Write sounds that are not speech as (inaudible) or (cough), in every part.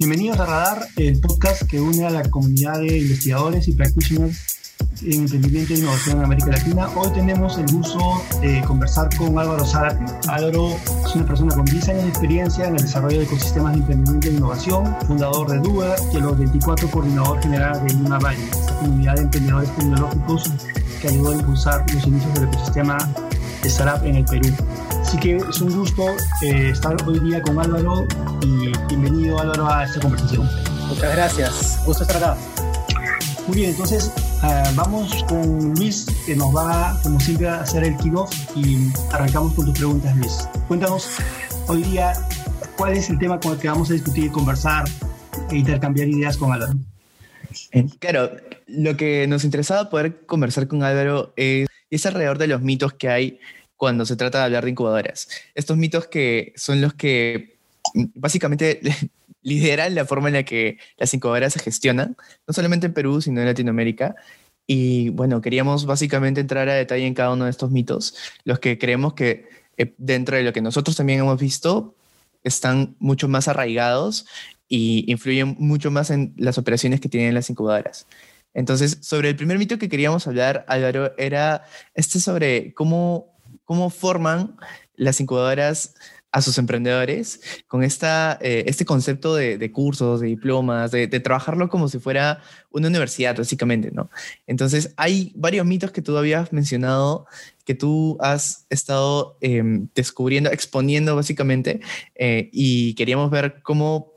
Bienvenidos a Radar, el podcast que une a la comunidad de investigadores y practitioners en emprendimiento e innovación en América Latina. Hoy tenemos el gusto de conversar con Álvaro Zárate. Álvaro es una persona con 10 años de experiencia en el desarrollo de ecosistemas de emprendimiento e innovación, fundador de Duber y los 24 coordinador general de Lima Valley, esta comunidad de emprendedores tecnológicos que ayudó a impulsar los inicios del ecosistema de startup en el Perú. Así que es un gusto eh, estar hoy día con Álvaro y bienvenido Álvaro a esta conversación. Muchas gracias, gusto estar acá. Muy bien, entonces uh, vamos con Luis, que nos va, como siempre, a hacer el kickoff y arrancamos con tus preguntas, Luis. Cuéntanos hoy día cuál es el tema con el que vamos a discutir, conversar e intercambiar ideas con Álvaro. Claro, lo que nos interesaba poder conversar con Álvaro es, es alrededor de los mitos que hay cuando se trata de hablar de incubadoras. Estos mitos que son los que básicamente (laughs) lideran la forma en la que las incubadoras se gestionan, no solamente en Perú, sino en Latinoamérica. Y bueno, queríamos básicamente entrar a detalle en cada uno de estos mitos, los que creemos que eh, dentro de lo que nosotros también hemos visto, están mucho más arraigados y influyen mucho más en las operaciones que tienen las incubadoras. Entonces, sobre el primer mito que queríamos hablar, Álvaro, era este sobre cómo, cómo forman las incubadoras a sus emprendedores con esta, eh, este concepto de, cursos, de diplomas, de, trabajarlo como si fuera una universidad, básicamente, ¿no? Entonces, hay varios mitos que tú habías mencionado, que tú has estado eh, descubriendo, exponiendo, básicamente, eh, y queríamos ver cómo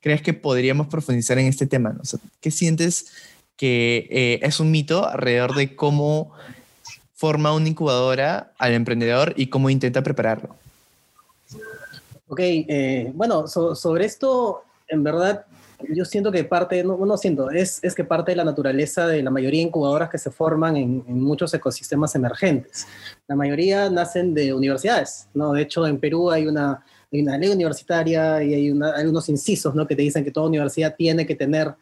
crees que podríamos profundizar en este tema, ¿no? ¿Qué sientes que eh, es un mito alrededor de cómo forma una incubadora al emprendedor y cómo intenta prepararlo? Ok, eh, bueno, so, sobre esto, en verdad, yo siento que parte, no, no siento, es, es, que parte de la naturaleza de la mayoría de incubadoras que se forman en, en, muchos ecosistemas emergentes. La mayoría nacen de universidades, ¿no? De hecho, en Perú hay una, hay una ley universitaria y hay, unos incisos, ¿no? Que te dicen que toda universidad tiene que tener,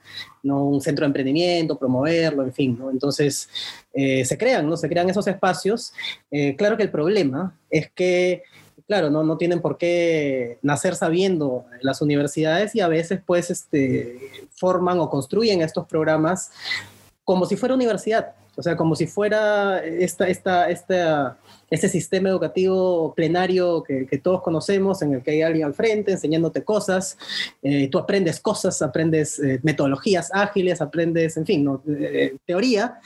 ¿no? Un centro de emprendimiento, promoverlo, en fin, ¿no? Entonces, eh, se crean, ¿no? Se crean esos espacios. Eh, claro que el problema es que claro, no, no tienen por qué nacer sabiendo las universidades y a veces pues este, forman o construyen estos programas como si fuera universidad, o sea, como si fuera esta, esta, esta, este sistema educativo plenario que, todos conocemos, en el que hay alguien al frente enseñándote cosas, eh, tú aprendes cosas, aprendes eh, metodologías ágiles, aprendes, en fin, ¿no? eh, teoría,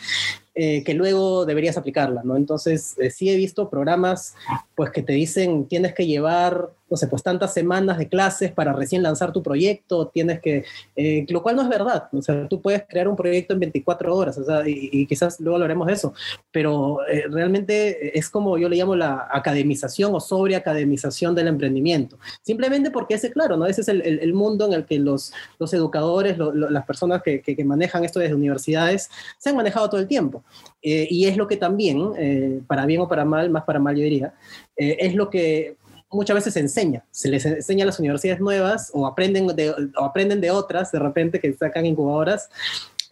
que luego deberías aplicarla, ¿no? Entonces, sí he visto programas, pues, que te dicen, tienes que llevar, no sé, pues, tantas semanas de clases para recién lanzar tu proyecto, tienes que, eh, lo cual no es verdad, o sea, tú puedes crear un proyecto en 24 horas, o sea, y, y quizás luego hablaremos de eso, pero eh, realmente es como yo le llamo la academización o sobreacademización del emprendimiento, simplemente porque ese, claro, ¿no? Ese es el, el, el mundo en el que los, los educadores, lo, lo, las personas que, que, que manejan esto desde universidades, se han manejado todo el tiempo. Eh, y es lo que también, eh, para bien o para mal, más para mal yo diría, eh, es lo que muchas veces se enseña. Se les enseña a las universidades nuevas o aprenden de, o aprenden de otras de repente que sacan incubadoras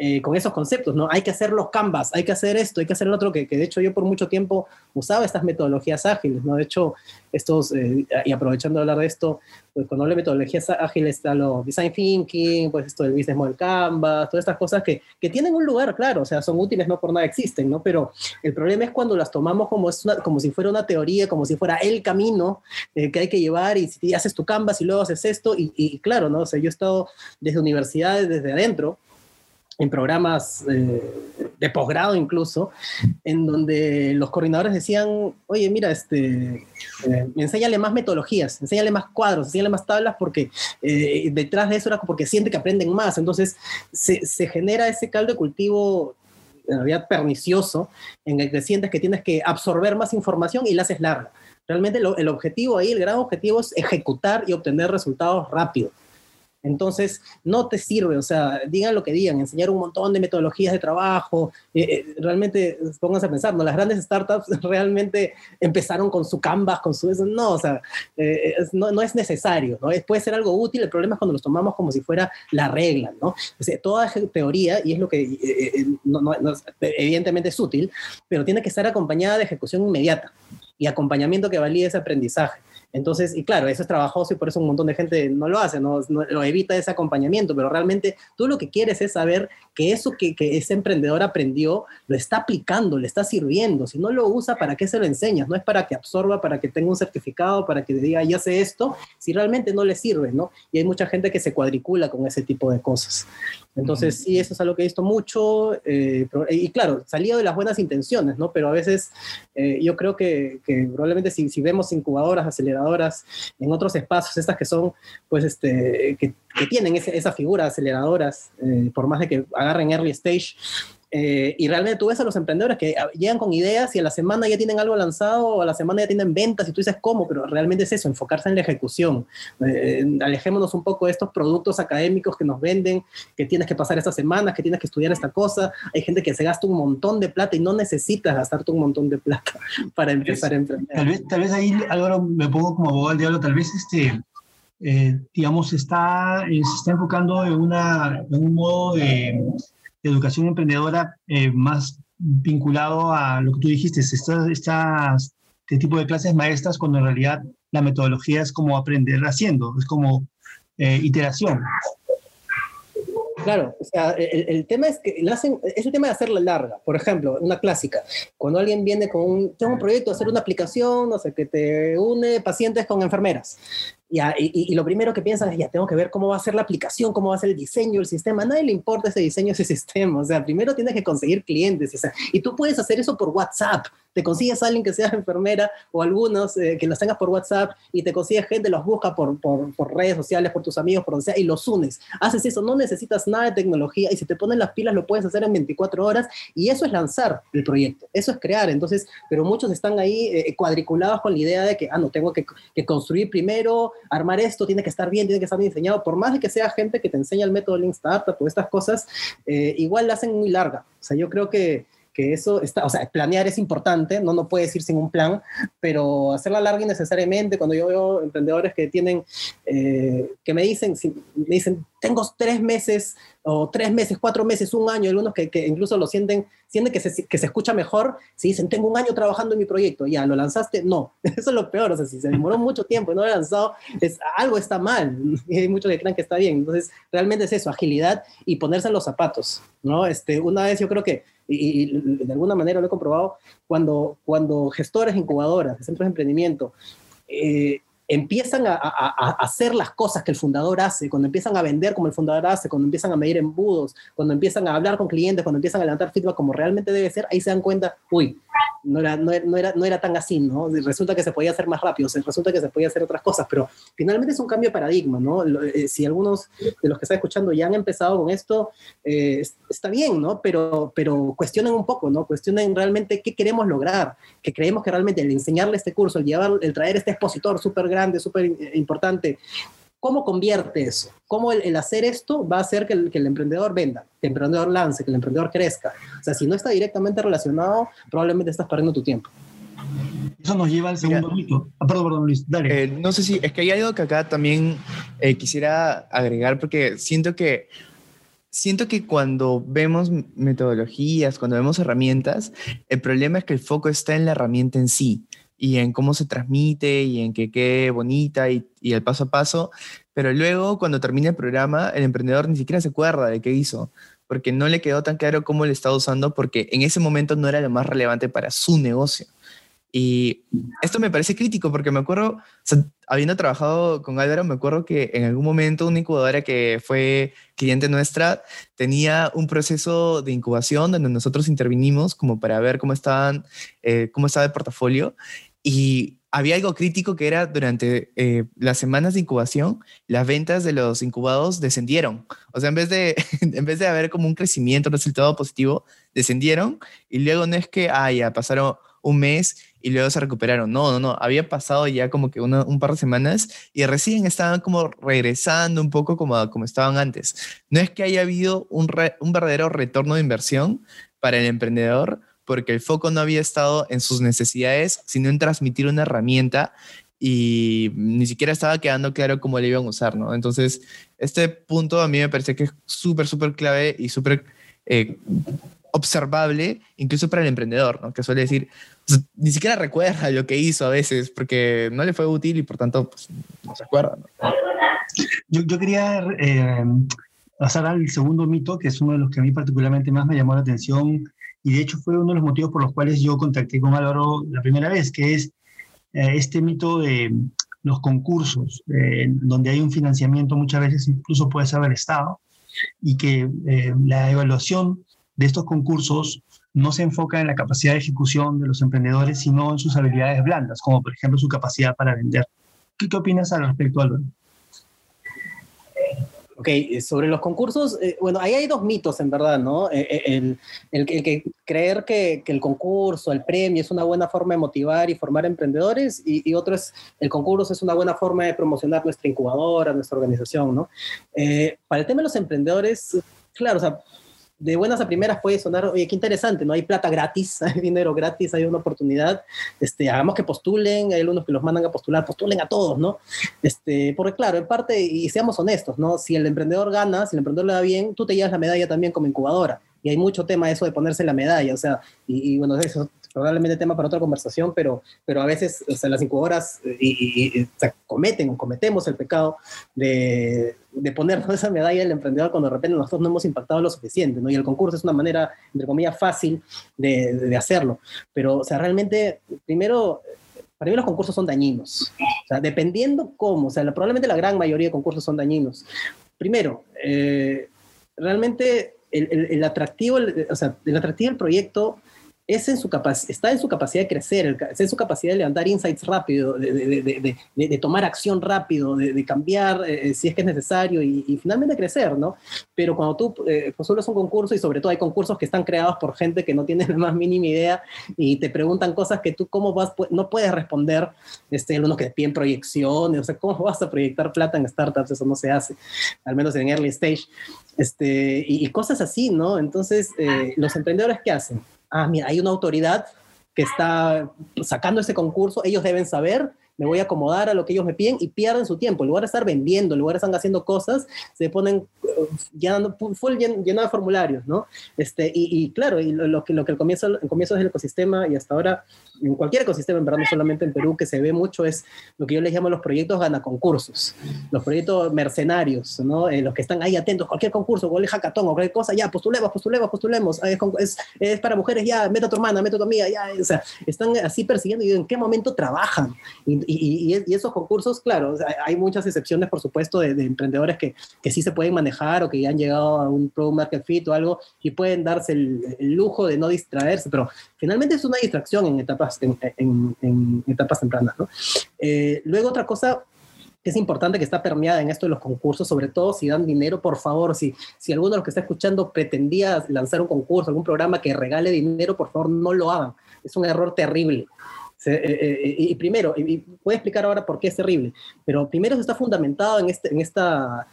eh, con esos conceptos, ¿no? Hay que hacer los canvas, hay que hacer esto, hay que hacer lo otro, que, que de hecho yo por mucho tiempo usaba estas metodologías ágiles, ¿no? De hecho, estos, eh, y aprovechando de hablar de esto, pues cuando hablo de metodologías ágiles está lo design thinking, pues esto del business model canvas, todas estas cosas que, que tienen un lugar, claro, o sea, son útiles, no por nada existen, ¿no? Pero el problema es cuando las tomamos como, es una, como si fuera una teoría, como si fuera el camino eh, que hay que llevar y si haces tu canvas y luego haces esto, y, y claro, ¿no? O sea, yo he estado desde universidades, desde adentro, en programas eh, de posgrado incluso, en donde los coordinadores decían, oye, mira, este, eh, enséñale más metodologías, enséñale más cuadros, enséñale más tablas, porque eh, detrás de eso era porque siente que aprenden más. Entonces se, genera ese caldo de cultivo en realidad pernicioso, en el que sientes que tienes que absorber más información y la haces larga. Realmente el objetivo ahí, el gran objetivo es ejecutar y obtener resultados rápidos. Entonces, no te sirve, o sea, digan lo que digan, enseñar un montón de metodologías de trabajo, eh, eh, realmente, pónganse a pensar, ¿no? Las grandes startups (laughs) realmente empezaron con su Canvas, con su... No, o sea, eh, es, no, no, es necesario, ¿no? Puede ser algo útil, el problema es cuando los tomamos como si fuera la regla, ¿no? O sea, toda teoría, y es lo que evidentemente es útil, pero tiene que estar acompañada de ejecución inmediata y acompañamiento que valide ese aprendizaje. Entonces, y claro, eso es trabajoso y por eso un montón de gente no lo hace, no, lo evita ese acompañamiento, pero realmente tú lo que quieres es saber que eso que, que, ese emprendedor aprendió lo está aplicando, le está sirviendo. Si no lo usa, ¿para qué se lo enseñas? No es para que absorba, para que tenga un certificado, para que diga, ya sé esto, si realmente no le sirve, ¿no? Y hay mucha gente que se cuadricula con ese tipo de cosas. Entonces, sí, eso es algo que he visto mucho. Eh, y claro, salía de las buenas intenciones, ¿no? Pero a veces eh, yo creo que, que probablemente si, si, vemos incubadoras, aceleradoras en otros espacios, estas que son, pues, este, que, que tienen esa figura aceleradoras, eh, por más de que agarren early stage, eh, y realmente tú ves a los emprendedores que ah, llegan con ideas y a la semana ya tienen algo lanzado o a la semana ya tienen ventas y tú dices cómo, pero realmente es eso, enfocarse en la ejecución. Eh, alejémonos un poco de estos productos académicos que nos venden, que tienes que pasar esta semana, que tienes que estudiar esta cosa. Hay gente que se gasta un montón de plata y no necesitas gastarte un montón de plata (laughs) para empezar a emprender. Tal vez, tal vez ahí, Álvaro, me pongo como abogado del diablo, tal vez este, eh, digamos, está, se está enfocando en, una, en un modo de educación emprendedora eh, más vinculado a lo que tú dijiste, estas, estas, este tipo de clases maestras, cuando en realidad la metodología es como aprender haciendo, es como eh, iteración. Claro, o sea, el, tema es que la hacen, es el tema de hacerla larga. Por ejemplo, una clásica, cuando alguien viene con un, tengo un proyecto, hacer una aplicación, no sé, que te une pacientes con enfermeras. Y, lo primero que piensan es, ya tengo que ver cómo va a ser la aplicación, cómo va a ser el diseño, el sistema. A nadie le importa ese diseño, ese (laughs) sistema. O sea, primero tienes que conseguir clientes. Y tú puedes hacer eso por WhatsApp. Te consigues a alguien que sea (laughs) enfermera o algunos eh, que los tengas por WhatsApp y te consigues gente, los busca por, redes sociales, por tus amigos, por donde sea, y los unes. Haces eso, no necesitas nada de tecnología y si te ponen las pilas lo puedes hacer en 24 horas y eso es lanzar el proyecto, eso es crear. Entonces, pero muchos están ahí eh, cuadriculados con la idea de que, ah, no, tengo que construir primero, armar esto, tiene que estar bien, tiene que estar bien diseñado, por más de que sea gente que te enseña el método Lean Startup o estas cosas, eh, igual la hacen muy larga. O sea, yo creo que, que eso está, o sea, planear es importante, no, no puedes ir sin un plan, pero hacerla larga innecesariamente, cuando yo veo emprendedores que tienen, eh, que me dicen, me dicen, tengo tres meses, o tres meses, cuatro meses, un año, algunos que, que incluso lo sienten, sienten que se, que se escucha mejor, si dicen, tengo un año trabajando en mi proyecto, ya, ¿lo lanzaste? No, (laughs) eso es lo peor, o sea, si se demoró mucho tiempo y no lo he lanzado, es, algo está mal, (laughs) y hay muchos que creen que está bien, entonces, realmente es eso, agilidad y ponerse en los zapatos, ¿no? Este, una vez yo creo que y, de alguna manera lo he comprobado, cuando, cuando gestores, incubadoras, centros de emprendimiento, eh, empiezan a, hacer las cosas que el fundador hace, cuando empiezan a vender como el fundador hace, cuando empiezan a medir embudos, cuando empiezan a hablar con clientes, cuando empiezan a levantar feedback como realmente debe ser, ahí se dan cuenta, uy, no era, no, era, no era tan así, ¿no? Resulta que se podía hacer más rápido, resulta que se podía hacer otras cosas, pero finalmente es un cambio de paradigma, ¿no? Eh, si algunos de los que están escuchando ya han empezado con esto, eh, está bien, ¿no? Pero, pero cuestionen un poco, ¿no? Cuestionen realmente qué queremos lograr, que creemos que realmente el enseñarle este curso, el, llevar, el traer este expositor súper grande, súper importante, ¿Cómo convierte eso? ¿Cómo el, hacer esto va a hacer que el, que el, emprendedor venda, que el emprendedor lance, que el emprendedor crezca? O sea, si no está directamente relacionado, probablemente estás perdiendo tu tiempo. Eso nos lleva al segundo mito. Ah, perdón, perdón, Luis, dale. Eh, no sé si, es que hay algo que acá también eh, quisiera agregar, porque siento que, siento que cuando vemos metodologías, cuando vemos herramientas, el problema es que el foco está en la herramienta en sí y en cómo se transmite y en que quede bonita y, y, el paso a paso, pero luego cuando termina el programa el emprendedor ni siquiera se acuerda de qué hizo, porque no le quedó tan claro cómo le estaba usando, porque en ese momento no era lo más relevante para su negocio. Y esto me parece crítico porque me acuerdo, habiendo trabajado con Álvaro, me acuerdo que en algún momento una incubadora que fue cliente nuestra tenía un proceso de incubación donde nosotros intervinimos como para ver cómo, estaban, eh, cómo estaba el portafolio y había algo crítico que era durante eh, las semanas de incubación, las ventas de los incubados descendieron. O sea, en vez de, (laughs) en vez de haber como un crecimiento, un resultado positivo, descendieron y luego no es que, ah, ya pasaron un mes y luego se recuperaron. No, no, no. Había pasado ya como que un par de semanas y recién estaban como regresando un poco como, como estaban antes. No es que haya habido un, un verdadero retorno de inversión para el emprendedor, porque el foco no había estado en sus necesidades, sino en transmitir una herramienta y ni siquiera estaba quedando claro cómo le iban a usar, ¿no? Entonces, este punto a mí me parece que es súper, súper clave y súper eh, observable, incluso para el emprendedor, ¿no? que suele decir, ni siquiera recuerda lo que hizo a veces, porque no le fue útil y por tanto pues, no se acuerda. Yo, yo, quería eh, pasar al segundo mito, que es uno de los que a mí particularmente más me llamó la atención y de hecho fue uno de los motivos por los cuales yo contacté con Álvaro la primera vez, que es eh, este mito de los concursos, eh, donde hay un financiamiento muchas veces incluso puede ser del Estado y que la evaluación de estos concursos no se enfoca en la capacidad de ejecución de los emprendedores, sino en sus habilidades blandas, como por ejemplo su capacidad para vender. ¿Qué, qué opinas al respecto, Álvaro? Ok, eh, sobre los concursos, eh, bueno, ahí hay dos mitos en verdad, ¿no? Eh, el, el, que creer que, el concurso, el premio es una buena forma de motivar y formar emprendedores y, y, otro es el concurso es una buena forma de promocionar nuestra incubadora, nuestra organización, ¿no? para el tema de los emprendedores, claro, o sea, de buenas a primeras puede sonar, oye, qué interesante, ¿no? Hay plata gratis, (laughs) hay dinero gratis, hay una oportunidad, este, hagamos que postulen, hay algunos que los mandan a postular, postulen a todos, ¿no? Este, porque claro, en parte, y seamos honestos, ¿no? Si el emprendedor gana, si el emprendedor le da bien, tú te llevas la medalla también como incubadora. Y hay mucho tema eso de ponerse la medalla, o sea, y bueno, eso probablemente tema para otra conversación, pero, pero a veces o sea, las incubadoras eh, y, y, cometen o cometemos el pecado de, de ponernos (laughs) esa medalla del emprendedor cuando de repente nosotros no hemos impactado lo suficiente, ¿no? Y el concurso es una manera, entre comillas, fácil de, de hacerlo. Pero, o sea, realmente, primero, para mí los concursos son dañinos. O sea, dependiendo cómo, o sea, probablemente la gran mayoría de concursos son dañinos. Primero, eh, realmente el, atractivo, o sea, el atractivo del proyecto es en su está en su capacidad de crecer, es en su capacidad de levantar insights rápido, de, de, de, de tomar acción rápido, de, cambiar eh, si es que es necesario y, y, finalmente crecer, ¿no? Pero cuando tú eh, postulas un concurso y sobre todo hay concursos que están creados por gente que no tiene la más mínima idea y te preguntan cosas que tú cómo vas, no puedes responder, este, algunos que te piden proyecciones, o sea, ¿cómo vas a proyectar plata en startups? Eso no se hace, al menos en early stage, este, y, y cosas así, ¿no? Entonces, eh, los emprendedores, ¿qué hacen? Ah, mira, hay una autoridad que está sacando ese concurso, ellos deben saber, me voy a acomodar a lo que ellos me piden y pierden su tiempo. En lugar de estar vendiendo, en lugar de estar haciendo cosas, se ponen llenando, full formularios, ¿no? Este, y, y claro, y lo, lo, que, lo que el comienzo, el comienzo del ecosistema y hasta ahora en cualquier ecosistema, en verdad, no solamente en Perú, que se ve mucho es lo que yo les llamo los proyectos ganaconcursos, los proyectos mercenarios, ¿no? Eh, los que están ahí atentos, cualquier concurso, cualquier hackathon o cualquier cosa, ya, postulemos, postulemos, postulemos, es, es, es, para mujeres, ya, meta a tu hermana, meta a tu amiga, ya, o sea, están así persiguiendo y en qué momento trabajan. Y, y, y esos concursos, claro, hay muchas excepciones, por supuesto, de, de, emprendedores que, que sí se pueden manejar o que ya han llegado a un pro market fit o algo y pueden darse el, el lujo de no distraerse, pero finalmente es una distracción en etapas, en, en, en etapas tempranas. ¿no? Eh, luego otra cosa es importante que está permeada en esto de los concursos, sobre todo si dan dinero, por favor, si, si alguno de los que está escuchando pretendía lanzar un concurso, algún programa que regale dinero, por favor, no lo hagan. Es un error terrible. Se, eh, eh, y primero, y, voy a explicar ahora por qué es terrible, pero primero está fundamentado en, este, en esta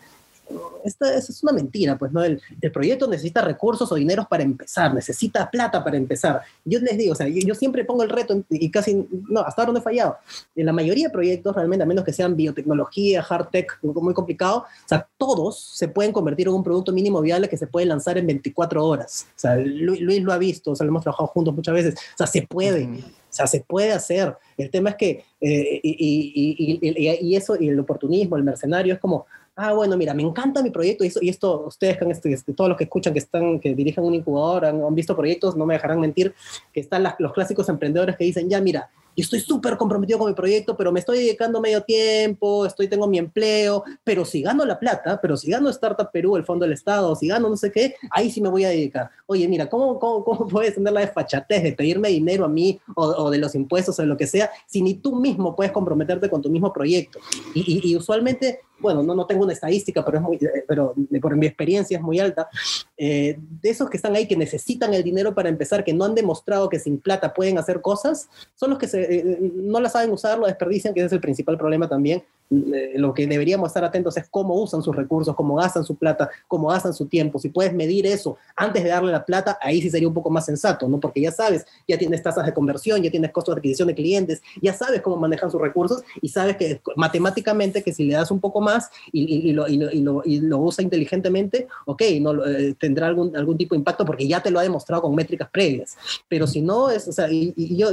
esta, esta, es una mentira, pues, ¿no? El, el, proyecto necesita recursos o dineros para empezar, necesita plata para empezar. Yo les digo, o sea, yo, yo siempre pongo el reto y casi, no, hasta ahora no he fallado. En la mayoría de proyectos, realmente, a menos que sean biotecnología, hard tech, muy complicado, o sea, todos se pueden convertir en un producto mínimo viable que se puede lanzar en 24 horas. O sea, Luis, Luis lo ha visto, o sea, lo hemos trabajado juntos muchas veces. O sea, se puede. O sea, se puede hacer. El tema es que, eh, y, y, y, y, eso, y el oportunismo, el mercenario, es como, ah, bueno, mira, me encanta mi proyecto y, eso, y esto, ustedes, que este, este, todos los que escuchan que están, que dirigen un incubador, han, han visto proyectos, no me dejarán mentir, que están las, los clásicos emprendedores que dicen, ya, mira, yo estoy súper comprometido con mi proyecto, pero me estoy dedicando medio tiempo, estoy, tengo mi empleo, pero si gano la plata, pero si gano Startup Perú, el Fondo del Estado, si gano no sé qué, ahí sí me voy a dedicar. Oye, mira, ¿cómo, cómo, cómo (laughs) puedes tener la desfachatez de pedirme dinero a mí o, o, de los impuestos o de lo que sea, si ni tú mismo puedes comprometerte con tu mismo proyecto? Y, y, y usualmente bueno, no, no tengo una estadística, pero, es muy, pero por mi experiencia es muy alta, eh, de esos que están ahí que necesitan el dinero para empezar, que no han demostrado que sin plata pueden hacer cosas, son los que se, eh, no la saben usar, lo desperdician, que ese es el principal problema también, eh, lo que deberíamos estar atentos es cómo usan sus recursos, cómo gastan su plata, cómo gastan su tiempo. Si puedes medir eso antes de darle la plata, ahí sí sería un poco más sensato, ¿no? Porque ya sabes, ya tienes tasas de conversión, ya tienes costos de adquisición de clientes, ya sabes cómo manejan sus recursos y sabes que matemáticamente que si le das un poco más y, lo, lo, usa inteligentemente, ok, no, eh, tendrá algún, algún tipo de impacto porque ya te lo ha demostrado con métricas previas. Pero si no, es, o sea, y, yo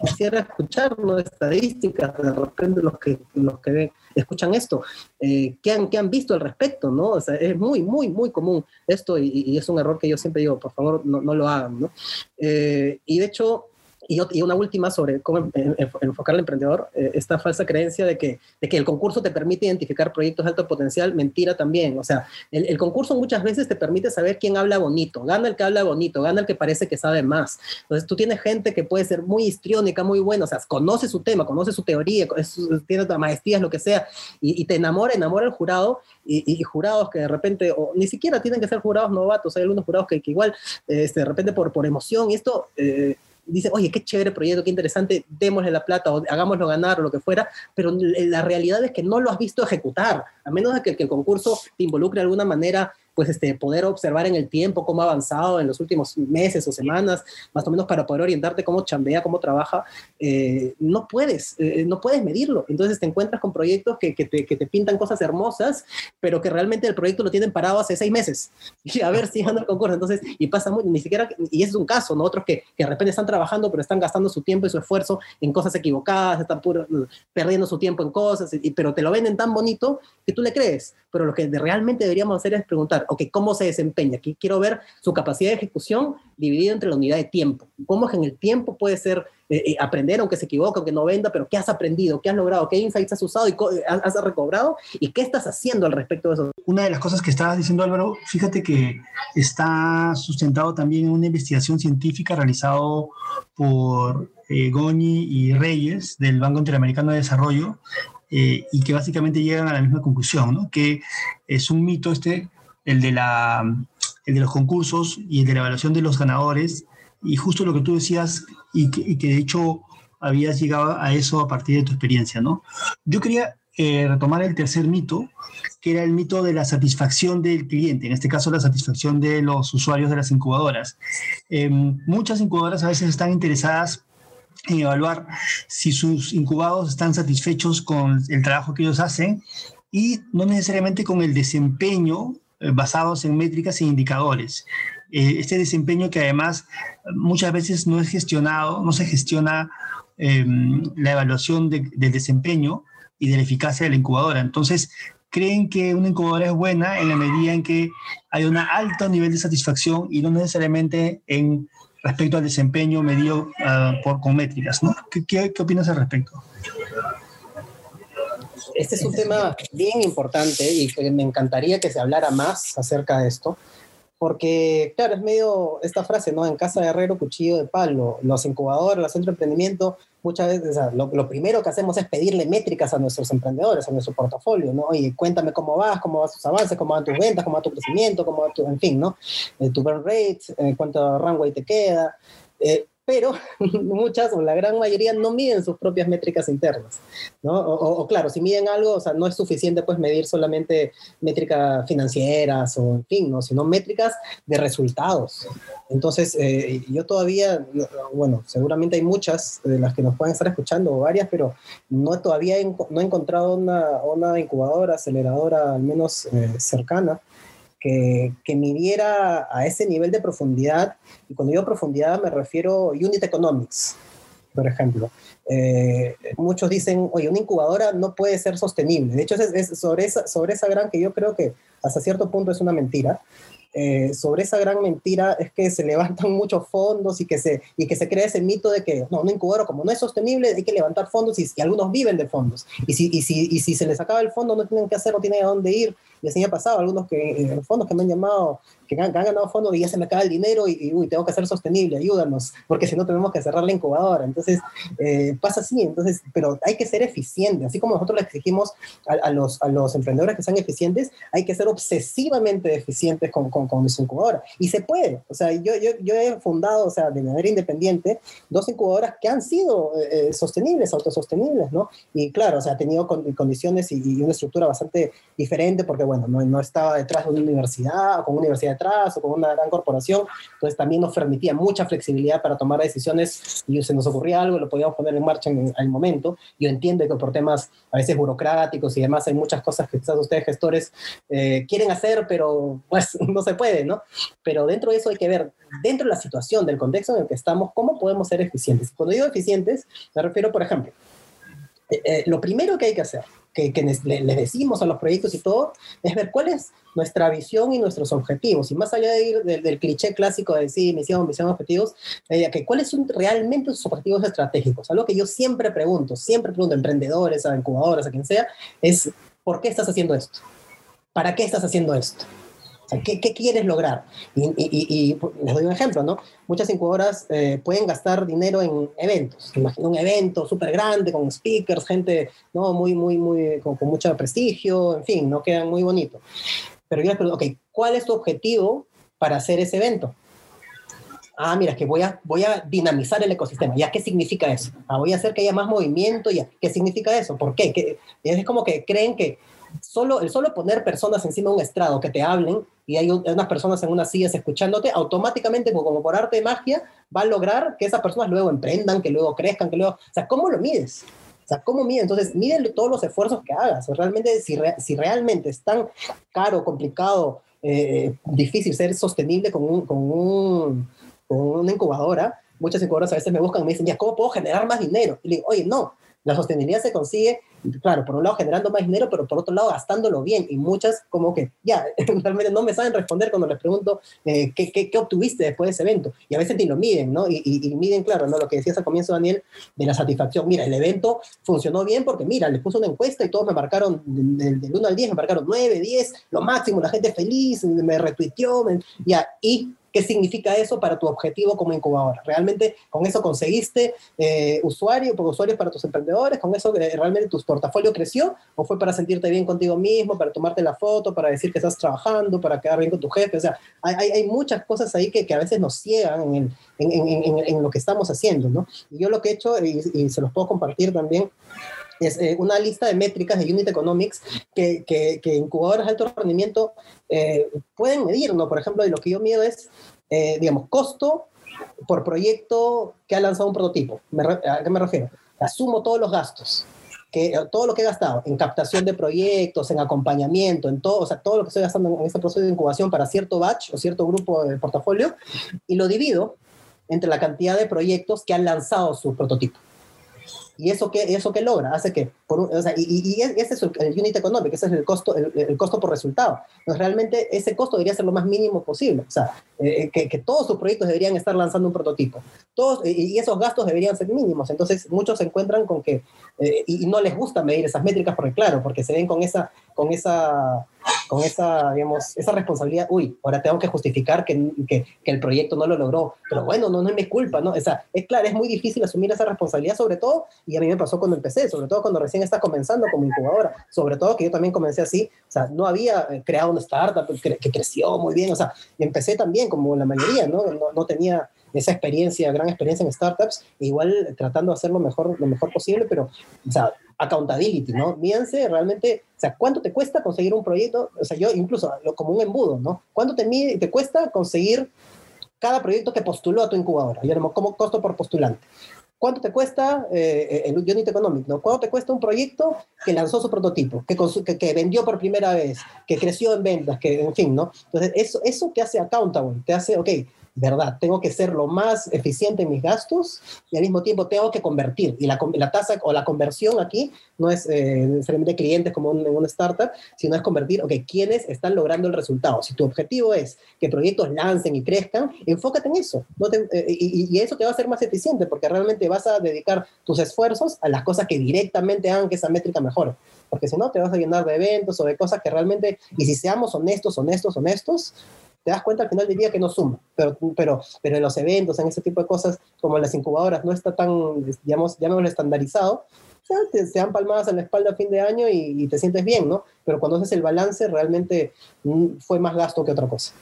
quisiera escuchar ¿no? estadísticas de repente los que, los que escuchan esto, eh, ¿qué, han, ¿qué, han, visto al respecto? ¿no? Es muy, muy, muy común esto y, es un error que yo siempre digo, por favor, no, no lo hagan. ¿no? Eh, y de hecho, y, una última sobre cómo enfocar al emprendedor, eh, esta falsa creencia de que, de que el concurso te permite identificar proyectos de alto potencial, mentira también. O sea, el, concurso muchas veces te permite saber quién habla bonito, gana el que habla bonito, gana el que parece que sabe más. Entonces tú tienes gente que puede ser muy histriónica, muy buena, o sea, conoce su tema, conoce su teoría, tiene maestrías, lo que sea, y, te enamora, enamora el jurado, y, jurados que de repente, o ni siquiera tienen que ser jurados novatos, hay algunos jurados que, igual, este, de repente por, por emoción, y esto... Eh, dice, oye, qué chévere proyecto, qué interesante, démosle la plata o hagámoslo ganar o lo que fuera, pero la realidad es que no lo has visto ejecutar, a menos de que, que el concurso te involucre de alguna manera pues este, poder observar en el tiempo cómo ha avanzado en los últimos meses o semanas, más o menos para poder orientarte cómo chambea, cómo trabaja, eh, no puedes, eh, no puedes medirlo. Entonces te encuentras con proyectos que, que, te, que, te, pintan cosas hermosas, pero que realmente el proyecto lo tienen parado hace seis meses. (laughs) Y a ver si anda el concurso. Entonces, y pasa muy, ni siquiera, y ese es un caso, ¿no? Otros que, que de repente están trabajando, pero están gastando su tiempo y su esfuerzo en cosas equivocadas, están puro, perdiendo su tiempo en cosas, y, pero te lo venden tan bonito que tú le crees. Pero lo que realmente deberíamos hacer es preguntar, ok, ¿cómo se desempeña? Aquí quiero ver su capacidad de ejecución dividida entre la unidad de tiempo. ¿Cómo es que en el tiempo puede ser eh, eh, aprender, aunque se equivoque, aunque no venda, pero qué has aprendido, qué has logrado, qué insights has usado y has, recobrado y qué estás haciendo al respecto de eso? Una de las cosas que estabas diciendo, Álvaro, fíjate que está sustentado también en una investigación científica realizada por eh, Goñi y Reyes del Banco Interamericano de Desarrollo, y que básicamente llegan a la misma conclusión, ¿no? que es un mito este el de, la, el de los concursos y el de la evaluación de los ganadores, y justo lo que tú decías, y que, de hecho habías llegado a eso a partir de tu experiencia, ¿no? Yo quería eh, retomar el tercer mito, que era el mito de la satisfacción del cliente, en este caso la satisfacción de los usuarios de las incubadoras. Em, muchas incubadoras a veces están interesadas en evaluar si sus incubados están satisfechos con el trabajo que ellos hacen y no necesariamente con el desempeño eh, basados en métricas e indicadores. Eh, este desempeño que además muchas veces no es gestionado, no se gestiona em, la evaluación del desempeño y de la eficacia de la incubadora. Entonces, creen que una incubadora es buena en la medida en que hay un alto nivel de satisfacción y no necesariamente en respecto al desempeño medido ah, por, con métricas. ¿no? ¿Qué, qué opinas al respecto? Este es un tema bien importante y que me encantaría que se hablara más acerca de esto, porque, claro, es medio esta frase, ¿no? En casa de herrero, cuchillo de palo. Los incubadores, los centros de emprendimiento, muchas veces lo, primero que hacemos es pedirle métricas a nuestros emprendedores, a nuestro portafolio, ¿no? Y cuéntame cómo vas, cómo van tus avances, cómo van tus ventas, cómo va tu crecimiento, cómo va tu, en fin, ¿no? Eh, tu burn rate, eh, cuánto runway te queda. Eh, pero (laughs) muchas o la gran mayoría no miden sus propias métricas internas, ¿no? O, claro, si miden algo, o sea, no es suficiente pues medir solamente métricas financieras o en fin, ¿no? Sino métricas de resultados. Entonces, eh, yo todavía, bueno, seguramente hay muchas de las que nos pueden estar escuchando o varias, pero no todavía he, no he encontrado una, una incubadora, aceleradora al menos eh, cercana que, que, midiera a ese nivel de profundidad, y cuando digo profundidad me refiero a unit economics, por ejemplo. Eh, muchos dicen, oye, una incubadora no puede ser sostenible. De hecho, es, sobre, esa, sobre esa gran que yo creo que hasta cierto punto es una mentira. Eh, sobre esa gran mentira es que se (laughs) levantan muchos fondos y que se, y que se crea ese mito de que no, una incubadora como no es sostenible hay que levantar fondos y, y algunos viven de fondos. Y si, y, si, y si se les acaba el fondo no tienen que hacer, no tienen a dónde ir y así me ha pasado, algunos que, eh, fondos que me han llamado, que han, ganado fondos y ya se me acaba el dinero y, uy, tengo que ser sostenible, ayúdanos, porque si no tenemos que cerrar la incubadora. Entonces, eh, pasa así, entonces, pero hay que ser eficiente, así como nosotros le exigimos a, los, a los emprendedores que sean eficientes, hay que ser obsesivamente eficientes con, con, con su incubadora. Y se puede, o sea, yo, yo, yo he fundado, o sea, de manera independiente, dos incubadoras que han sido eh, sostenibles, autosostenibles, ¿no? Y claro, o sea, ha tenido condiciones y, una estructura bastante diferente porque, bueno, no, no, estaba detrás de una universidad, o con una universidad detrás, o con una gran corporación, entonces también nos permitía mucha flexibilidad para tomar decisiones y se nos ocurría algo, lo podíamos poner en marcha en el momento. Yo entiendo que por temas a veces burocráticos y demás hay muchas cosas que quizás ustedes gestores eh, quieren hacer, pero pues (laughs) no se puede, ¿no? Pero dentro de eso hay que ver, dentro de la situación, del contexto en el que estamos, cómo podemos ser eficientes. Cuando digo eficientes, me refiero, por ejemplo, eh, eh, lo primero que hay que hacer, que, que decimos a los proyectos y todo, es ver cuál es nuestra visión y nuestros objetivos. Y más allá de ir del, cliché clásico de decir misión, visión, objetivos, eh, que cuáles son realmente sus objetivos estratégicos. Algo que yo siempre pregunto, siempre pregunto a emprendedores, a incubadoras, a quien sea, es ¿por qué estás haciendo esto? ¿Para qué estás haciendo esto? ¿Qué, quieres lograr? Y, les doy un ejemplo, ¿no? Muchas incubadoras eh, pueden gastar dinero en eventos. Imagina un evento súper grande con speakers, gente, ¿no? Muy, muy, muy, con, mucho prestigio, en fin, ¿no? Quedan muy bonitos. Pero yo les pregunto, ok, ¿cuál es tu objetivo para hacer ese evento? ah, mira, que voy a, voy a dinamizar el ecosistema. ¿Ya qué significa eso? Ah, voy a hacer que haya más movimiento. ¿Ya qué significa eso? ¿Por qué? Es como que creen que solo, el solo poner personas encima de un estrado que te hablen y hay unas personas en unas sillas escuchándote, automáticamente, como por arte de magia, va a lograr que esas personas luego emprendan, que luego crezcan, que luego... O sea, ¿cómo lo mides? O sea, ¿cómo mides? Entonces, mide todos los esfuerzos que hagas. Realmente, si, si realmente es tan caro, complicado, eh, difícil ser sostenible con, un, con, un, con una incubadora, muchas incubadoras a veces me buscan y me dicen, ya, ¿cómo puedo generar más dinero? Y le digo, oye, no, la sostenibilidad se consigue, claro, por un lado generando más dinero, pero por otro lado gastándolo bien. Y muchas como que ya, (laughs) realmente no me saben responder cuando les pregunto eh, ¿qué, qué, obtuviste después de ese evento. Y a veces ni lo miden, ¿no? Y, miden, claro, ¿no? Lo que decías al comienzo, Daniel, de la satisfacción. Mira, el evento funcionó bien porque, mira, les puse una encuesta y todos me marcaron, del, 1 al 10, me marcaron 9, 10, lo máximo, la gente feliz, me retuiteó, ya. Y ¿Qué significa eso para tu objetivo como incubadora? ¿Realmente con eso conseguiste eh, usuarios, usuarios para tus emprendedores? ¿Con eso eh, realmente tu portafolio creció? ¿O fue para sentirte bien contigo mismo, para tomarte la foto, para decir que estás trabajando, para quedar bien con tu jefe? O sea, hay, muchas cosas ahí que, que, a veces nos ciegan en, en, en, en, lo que estamos haciendo, ¿no? Y yo lo que he hecho, y se los puedo compartir también, es eh, una lista de métricas de Unit Economics que, que, que incubadoras de alto rendimiento eh, pueden medir, ¿no? Por ejemplo, y lo que yo mido es, eh, digamos, costo por proyecto que ha lanzado un prototipo. ¿A qué me refiero? Asumo todos los gastos, que, todo lo que he gastado en captación de proyectos, en acompañamiento, en todo, o sea, todo lo que estoy gastando en este proceso de incubación para cierto batch o cierto grupo de portafolio, y lo divido entre la cantidad de proyectos que han lanzado su prototipo. ¿Y eso qué, eso qué logra? Hace que, por o sea, y, y, ese es el, unit económico, ese es el costo, el, costo por resultado. Entonces, realmente ese costo debería ser lo más mínimo posible. O sea, eh, que, que, todos sus proyectos deberían estar lanzando un prototipo. Todos, y, esos gastos deberían ser mínimos. Entonces, muchos se encuentran con que, eh, y, no les gusta medir esas métricas porque, claro, porque se ven con esa, con esa, con esa, digamos, esa responsabilidad, uy, ahora tengo que justificar que, que, que, el proyecto no lo logró, pero bueno, no, no es mi culpa, ¿no? O sea, es claro, es muy difícil asumir esa responsabilidad, sobre todo, y a mí me pasó cuando empecé, sobre todo cuando recién está comenzando como incubadora, sobre todo que yo también comencé así, o sea, no había eh, creado una startup que, creció muy bien, o sea, empecé también como la mayoría, ¿no? No, tenía esa experiencia, gran experiencia en startups, igual tratando de hacer lo mejor, lo mejor posible, pero, o sea, accountability, ¿no? Mídense realmente, o sea, ¿cuánto te cuesta conseguir un proyecto? O sea, yo incluso como un embudo, ¿no? ¿Cuánto te, te cuesta conseguir cada proyecto que postuló a tu incubadora? Yo como costo por postulante. ¿Cuánto te cuesta eh, el Unit Economic? ¿no? ¿Cuánto te cuesta un proyecto que lanzó su prototipo, que, que, que, vendió por primera vez, que creció en ventas, que, en fin, ¿no? Entonces, eso, eso te hace accountable, te hace, ok, ¿verdad? Tengo que ser lo más eficiente en mis gastos y al mismo tiempo tengo que convertir. Y la, la tasa o la conversión aquí no es eh, necesariamente clientes como en una startup, sino es convertir, ok, ¿quiénes están logrando el resultado? Si tu objetivo es que proyectos lancen y crezcan, enfócate en eso. Eh, y, y, eso te va a hacer más eficiente porque realmente vas a dedicar tus esfuerzos a las cosas que directamente hagan que esa métrica mejore. porque si no te vas a llenar de eventos o de cosas que realmente, y si seamos honestos, honestos, honestos, te das cuenta al final del día que no suma, pero, pero, pero en los eventos, en ese tipo de cosas, como las incubadoras, no está tan, digamos, llamémoslo estandarizado, te, te, dan palmadas en la espalda a fin de año y, y, te sientes bien, ¿no? Pero cuando haces el balance, realmente mm, fue más gasto que otra cosa.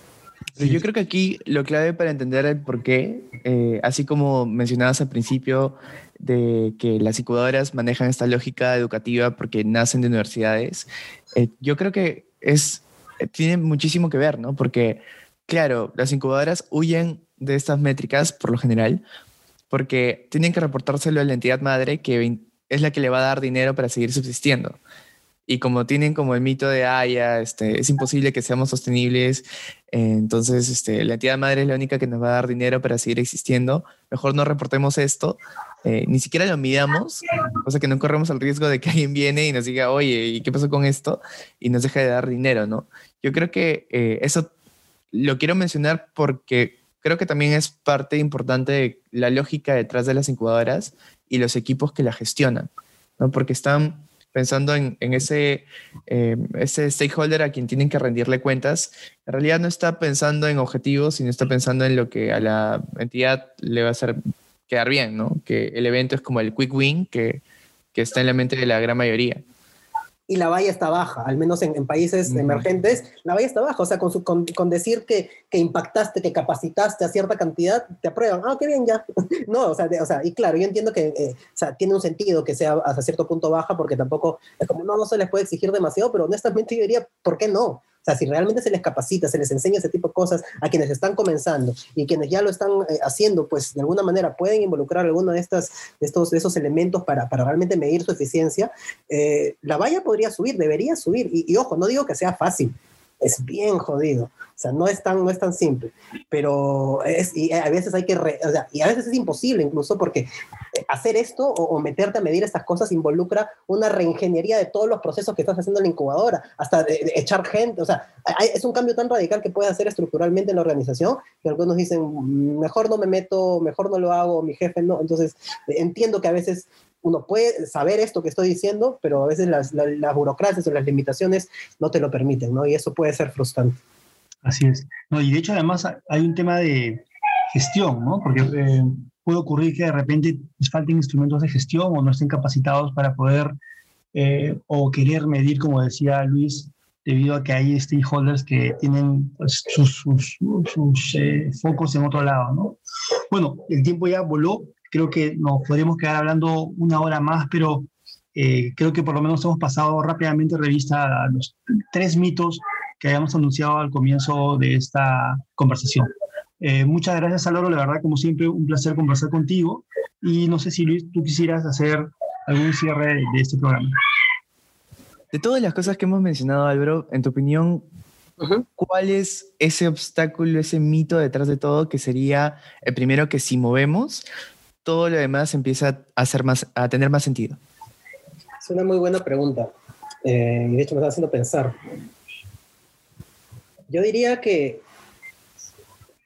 Pero yo creo que aquí lo clave para entender el por qué, eh, así como mencionabas al principio de que las incubadoras manejan esta lógica educativa porque nacen de universidades, eh, yo creo que es, tiene muchísimo que ver, ¿no? Porque, claro, las incubadoras huyen de estas métricas por lo general porque tienen que reportárselo a la entidad madre que es la que le va a dar dinero para seguir subsistiendo. Y como tienen como el mito de, ah, ya, este, es imposible que seamos sostenibles, eh, entonces este, la entidad madre es la única que nos va a dar dinero para seguir existiendo, mejor no reportemos esto, eh, ni siquiera lo midamos, o sea que no corremos el riesgo de que alguien viene y nos diga, oye, ¿y qué pasó con esto? Y nos deja de dar dinero, ¿no? Yo creo que eh, eso lo quiero mencionar porque creo que también es parte importante de la lógica detrás de las incubadoras y los equipos que la gestionan, ¿no? Porque están pensando en, ese, eh, ese stakeholder a quien tienen que rendirle cuentas, en realidad no está pensando en objetivos, sino está pensando en lo que a la entidad le va a hacer quedar bien, ¿no? Que el evento es como el quick win que, que está en la mente de la gran mayoría y la valla está baja, al menos en, países emergentes, la valla está baja, o sea, con, con, decir que, que, impactaste, que capacitaste a cierta cantidad, te aprueban, ah, qué bien, ya. (laughs) no, o sea, o sea, y claro, yo entiendo que eh, o sea, tiene un sentido que sea hasta cierto punto baja, porque tampoco, es como, no, no se les puede exigir demasiado, pero honestamente yo diría, ¿por qué no? Sea, si realmente se les capacita, se les enseña ese tipo de cosas a quienes están comenzando y quienes ya lo están eh, haciendo, pues de alguna manera pueden involucrar alguno de, estas, de estos, de esos elementos para, para realmente medir su eficiencia, eh, la valla podría subir, debería subir. Y, y ojo, no digo que sea fácil, es bien jodido. O sea, no es tan, no es tan simple, pero es, y a veces hay que, o sea, y a veces es imposible incluso porque hacer esto o, meterte a medir estas cosas involucra una reingeniería de todos los procesos que estás haciendo en la incubadora, hasta echar gente, o sea, es un cambio tan radical que puede hacer estructuralmente en la organización que algunos dicen, mejor no me meto, mejor no lo hago, mi jefe no, entonces entiendo que a veces uno puede saber esto que estoy diciendo, pero a veces las, las, las, burocracias o las limitaciones no te lo permiten, ¿no? Y eso puede ser frustrante. Así es. No, y de hecho, además, hay un tema de gestión, ¿no? Porque eh, puede ocurrir que de repente les falten instrumentos de gestión o no estén capacitados para poder eh, o querer medir, como decía Luis, debido a que hay stakeholders que tienen pues, sus, sus, sus eh, focos en otro lado, ¿no? Bueno, el tiempo ya voló, creo que nos podríamos quedar hablando una hora más, pero eh, creo que por lo menos hemos pasado rápidamente revista a los tres mitos que habíamos anunciado al comienzo de esta conversación. Eh, muchas gracias, Aloro. La verdad, como siempre, un placer conversar contigo. Y no sé si, Luis, tú quisieras hacer algún cierre de este programa. De todas las cosas que hemos mencionado, Álvaro, en tu opinión, uh -huh. ¿cuál es ese obstáculo, ese mito detrás de todo que sería el primero que si movemos, todo lo demás empieza a, hacer más, a tener más sentido? Es una muy buena pregunta. Eh, de hecho, me está haciendo pensar. Yo diría que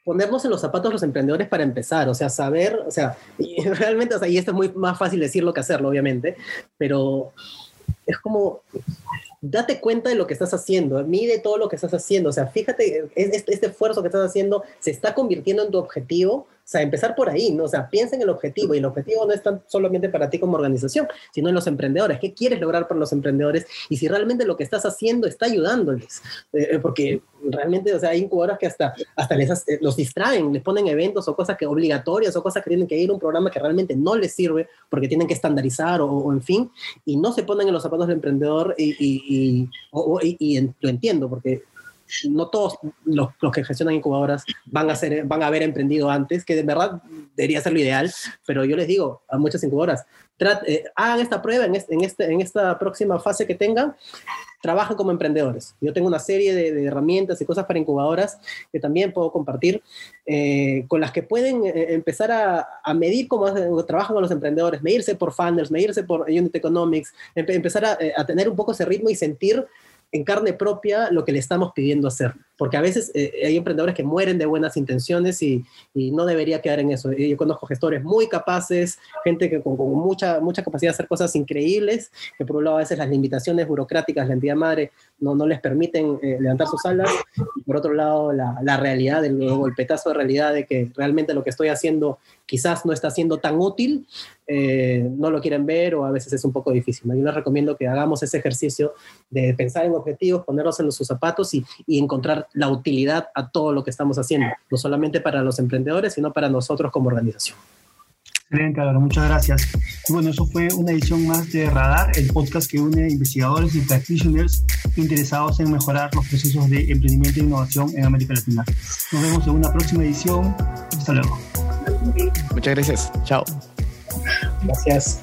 ponernos en los zapatos los emprendedores para empezar, o sea, saber, o sea, (laughs) realmente, o sea, es muy más fácil decirlo que hacerlo, obviamente, pero es como, date cuenta de lo que estás haciendo, mide todo lo que estás haciendo, o sea, fíjate, este, este esfuerzo que estás haciendo se está convirtiendo en tu objetivo, sea, empezar por ahí, ¿no? O sea, piensa en el objetivo y el objetivo no es tan solamente para ti como organización, sino en los emprendedores. ¿Qué quieres lograr para los emprendedores? Y si realmente lo que estás haciendo está ayudándoles. Eh, porque realmente, o sea, hay incubadoras que hasta, hasta les, eh, los distraen, les ponen eventos o cosas que obligatorias o cosas que tienen que ir a un programa que realmente no les sirve porque tienen que estandarizar o, en fin, y no se ponen en los zapatos del emprendedor y, y, y, y, y lo entiendo porque no todos los, los, que gestionan incubadoras van a, ser, van a haber emprendido antes, que de verdad debería ser lo ideal, pero yo les digo a muchas incubadoras, trat, eh, hagan esta prueba en, este, en, este, en esta próxima fase que tengan, trabajan como emprendedores. Yo tengo una serie de, herramientas y cosas para incubadoras que también puedo compartir, eh, con las que pueden eh, empezar a, medir cómo trabajan con los emprendedores, medirse por funnels, medirse por unit economics, empe empezar a, a tener un poco ese ritmo y sentir en carne propia lo que le estamos pidiendo hacer. porque a veces eh, hay emprendedores que mueren de buenas intenciones y, y, no debería quedar en eso. Yo conozco gestores muy capaces, gente que con, con, mucha, mucha capacidad de hacer cosas increíbles, que por un lado a veces las limitaciones burocráticas, la entidad madre, no, no les permiten eh, levantar sus alas, y por otro lado la, la realidad, el golpetazo de realidad de que realmente lo que estoy haciendo quizás no está siendo tan útil, eh, no lo quieren ver o a veces es un poco difícil. Yo les recomiendo que hagamos ese ejercicio de pensar en objetivos, ponerlos en sus zapatos y, y, encontrar la utilidad a todo lo que estamos haciendo, no solamente para los emprendedores, sino para nosotros como organización. Excelente, Álvaro, muchas gracias. Y bueno, eso fue una edición más de Radar, el podcast que une investigadores y practitioners interesados en mejorar los procesos de emprendimiento e innovación en América Latina. Nos vemos en una próxima edición. Hasta luego. Muchas gracias. Chao. Gracias.